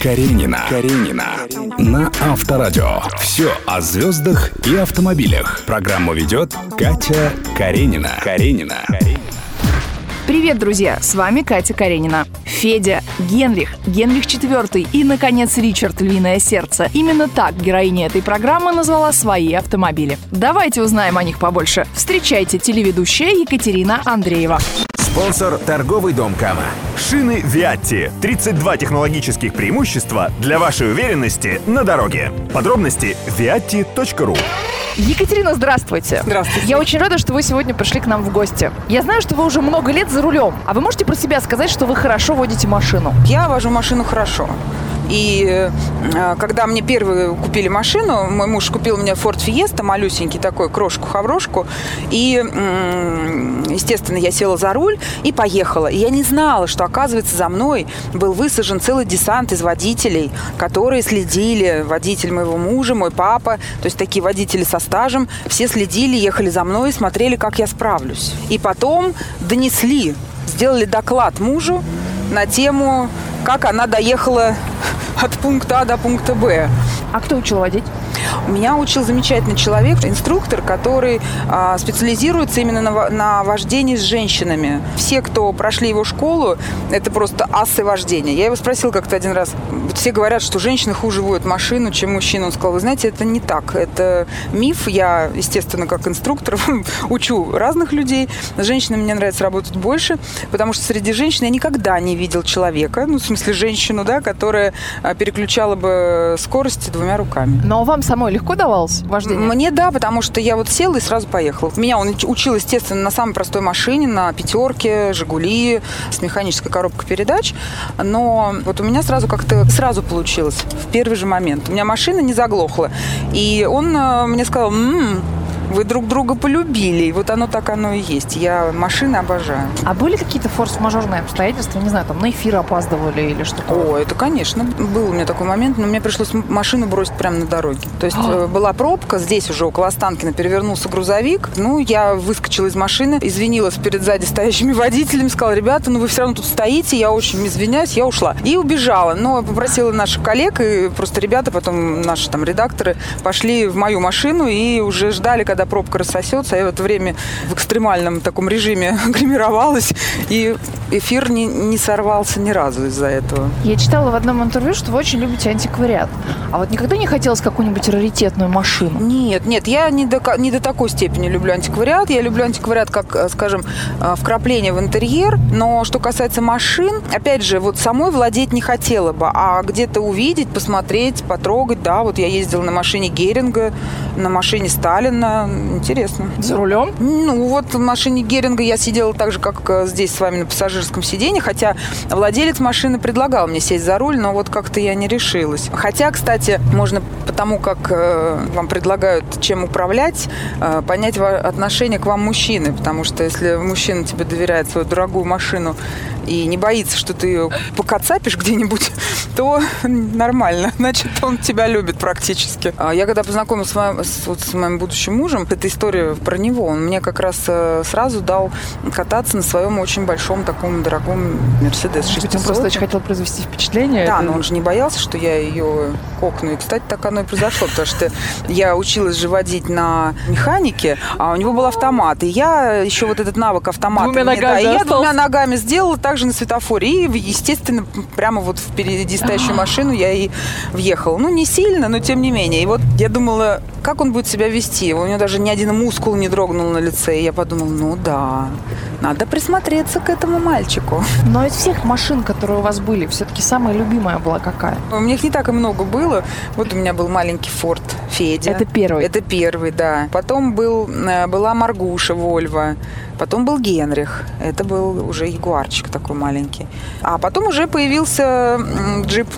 Каренина. Каренина. На Авторадио. Все о звездах и автомобилях. Программу ведет Катя Каренина. Каренина. Привет, друзья! С вами Катя Каренина. Федя, Генрих, Генрих IV и, наконец, Ричард «Львиное сердце». Именно так героиня этой программы назвала свои автомобили. Давайте узнаем о них побольше. Встречайте телеведущая Екатерина Андреева. Спонсор – торговый дом Кама. Шины Виатти. 32 технологических преимущества для вашей уверенности на дороге. Подробности – viatti.ru Екатерина, здравствуйте. Здравствуйте. Я очень рада, что вы сегодня пришли к нам в гости. Я знаю, что вы уже много лет за рулем. А вы можете про себя сказать, что вы хорошо водите машину? Я вожу машину хорошо. И э, когда мне первые купили машину, мой муж купил мне Ford Fiesta, малюсенький такой, крошку-хаврошку. И, естественно, я села за руль и поехала. И я не знала, что, оказывается, за мной был высажен целый десант из водителей, которые следили. Водитель моего мужа, мой папа, то есть такие водители со стажем. Все следили, ехали за мной, смотрели, как я справлюсь. И потом донесли, сделали доклад мужу на тему, как она доехала от пункта А до пункта Б. А кто учил водить? Меня учил замечательный человек, инструктор, который а, специализируется именно на, на вождении с женщинами. Все, кто прошли его школу, это просто асы вождения. Я его спросила как-то один раз. Все говорят, что женщины хуже водят машину, чем мужчины. Он сказал, вы знаете, это не так. Это миф. Я, естественно, как инструктор учу разных людей. С женщинами мне нравится работать больше, потому что среди женщин я никогда не видел человека, ну, смысле, женщину, да, которая а, переключала бы скорость двумя руками. Но вам самой легко давалось вождение? Мне да, потому что я вот села и сразу поехала. Меня он уч- учил, естественно, на самой простой машине, на пятерке, Жигули, с механической коробкой передач. Но вот у меня сразу как-то сразу получилось, в первый же момент. У меня машина не заглохла. И он э, мне сказал, «М, вы друг друга полюбили. И вот оно так оно и есть. Я машины обожаю. А были какие-то форс-мажорные обстоятельства? Не знаю, там на эфир опаздывали или что-то? О, это, конечно, был у меня такой момент, но мне пришлось машину бросить прямо на дороге. То есть э, была пробка, здесь уже около Останкина перевернулся грузовик. Ну, я выскочила из машины, извинилась перед сзади стоящими водителями, сказала, ребята, ну вы все равно тут стоите, я очень извиняюсь, я ушла. И убежала. Но попросила наших коллег, и просто ребята, потом наши там редакторы, пошли в мою машину и уже ждали, когда пробка рассосется. Я в это время в экстремальном таком режиме гримировалась, и эфир не, не сорвался ни разу из-за этого. Я читала в одном интервью, что вы очень любите антиквариат. А вот никогда не хотелось какую-нибудь раритетную машину? Нет, нет, я не до, не до такой степени люблю антиквариат. Я люблю антиквариат как, э, скажем, э, вкрапление в интерьер. Но что касается машин, опять же, вот самой владеть не хотела бы, а где-то увидеть, посмотреть, потрогать. Да, вот я ездила на машине Геринга, на машине Сталина. Интересно. За рулем? Ну, вот в машине Геринга я сидела так же, как э, здесь с вами на пассажирском сиденье, хотя владелец машины предлагал мне сесть за руль, но вот как-то я не решилась. Хотя, кстати, можно потому, как э, вам предлагают чем управлять, э, понять отношение к вам мужчины, потому что если мужчина тебе доверяет свою дорогую машину и не боится, что ты ее покацапишь где-нибудь, то нормально. Значит, он тебя любит практически. А Я когда познакомилась с моим, с, вот с моим будущим мужем, эта история про него. Он мне как раз э, сразу дал кататься на своем очень большом таком дорогом Мерседес Может быть, 600. он просто очень хотел произвести впечатление? Да, Это- но он же не боялся, что я ее кокну. И, кстати, так оно и произошло, потому что я училась же водить на механике, а у него был автомат. И я еще вот этот навык автомата... Двумя мне- да, ногами и я остался. двумя ногами сделала так же на светофоре. И, естественно, прямо вот впереди стоящую машину я и въехала. Ну, не сильно, но тем не менее. И вот я думала, как он будет себя вести. У него даже ни один мускул не дрогнул на лице. И я подумала, ну да, надо присмотреться к этому мальчику. Но из всех машин, которые у вас были, все-таки самая любимая была какая? У меня их не так и много было. Вот у меня был маленький Форд Федя. Это первый? Это первый, да. Потом был, э, была Маргуша Вольва. Потом был Генрих. Это был уже ягуарчик такой маленький. А потом уже появился джип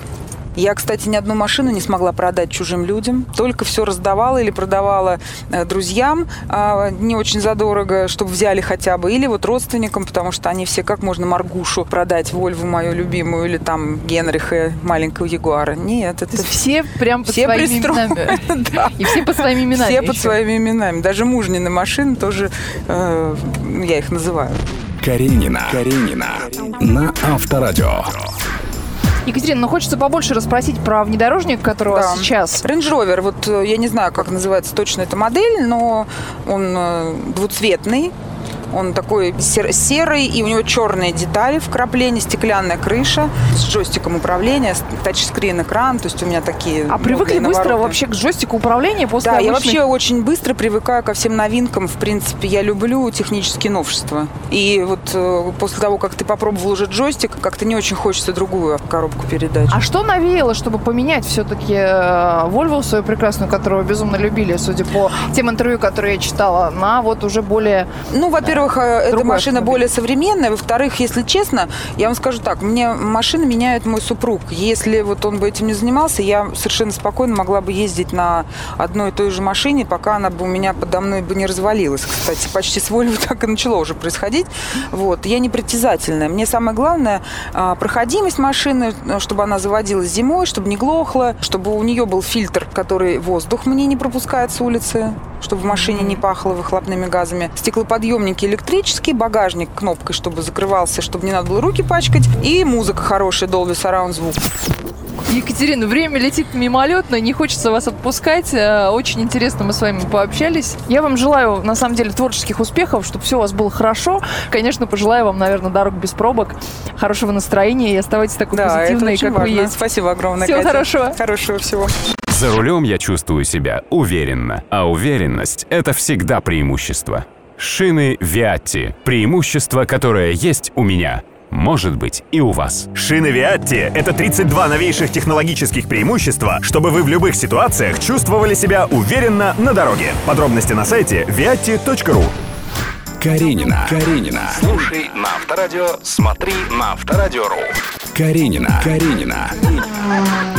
Я, кстати, ни одну машину не смогла продать чужим людям. Только все раздавала или продавала э, друзьям э, не очень задорого, чтобы взяли хотя бы. Или вот родственникам, потому что они все, как можно Маргушу продать, Вольву мою любимую, или там Генриха, маленького Ягуара. Нет, это все прям под все своими пристроены. именами. Да. И все под своими именами. Все под еще. своими именами. Даже мужнины машины тоже, э, я их называю. Каренина. Каренина. На Авторадио. Екатерина, ну хочется побольше расспросить про внедорожник, который у вас сейчас. Range Rover, вот э, я не знаю, как называется точно эта модель, но он э, двуцветный, он такой серый, и у него черные детали вкрапления, стеклянная крыша с джойстиком управления, тачскрин экран, то есть у меня такие... А привыкли быстро вообще к джойстику управления после Да, обычных... я вообще очень быстро привыкаю ко всем новинкам. В принципе, я люблю технические новшества. И вот э, после того, как ты попробовал уже джойстик, как-то не очень хочется другую коробку передач. А что навеяло, чтобы поменять все-таки э, Volvo свою прекрасную, которую безумно любили, судя по тем интервью, которые я читала, на вот уже более... Ну, во-первых, во-первых, э, эта машина автомобиль. более современная. Во-вторых, если честно, я вам скажу так, мне машины меняет мой супруг. Если вот он бы этим не занимался, я совершенно спокойно могла бы ездить на одной и той же машине, пока она бы у меня подо мной бы не развалилась. Кстати, почти с Volvo так и начало уже происходить. Вот. Я не притязательная. Мне самое главное а, проходимость машины, чтобы она заводилась зимой, чтобы не глохла, чтобы у нее был фильтр, который воздух мне не пропускает с улицы, чтобы в машине не пахло выхлопными газами. Стеклоподъемники электрический, багажник кнопкой, чтобы закрывался, чтобы не надо было руки пачкать, и музыка хорошая, Dolby Surround звук. Екатерина, время летит мимолетно, не хочется вас отпускать. Э, очень интересно мы с вами пообщались. Я вам желаю, на самом деле, творческих успехов, чтобы все у вас было хорошо. Конечно, пожелаю вам, наверное, дорог без пробок, хорошего настроения и оставайтесь такой да, позитивной, как важно. вы есть. Спасибо огромное, Всего Катя. хорошего. Хорошего всего. За рулем я чувствую себя уверенно, а уверенность – это всегда преимущество. Шины Виатти – преимущество, которое есть у меня – может быть и у вас. Шины Виатти — это 32 новейших технологических преимущества, чтобы вы в любых ситуациях чувствовали себя уверенно на дороге. Подробности на сайте viatti.ru Каренина. Каренина. Слушай на Авторадио, смотри на Авторадио.ру. Каренина. Каренина.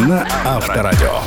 На Авторадио.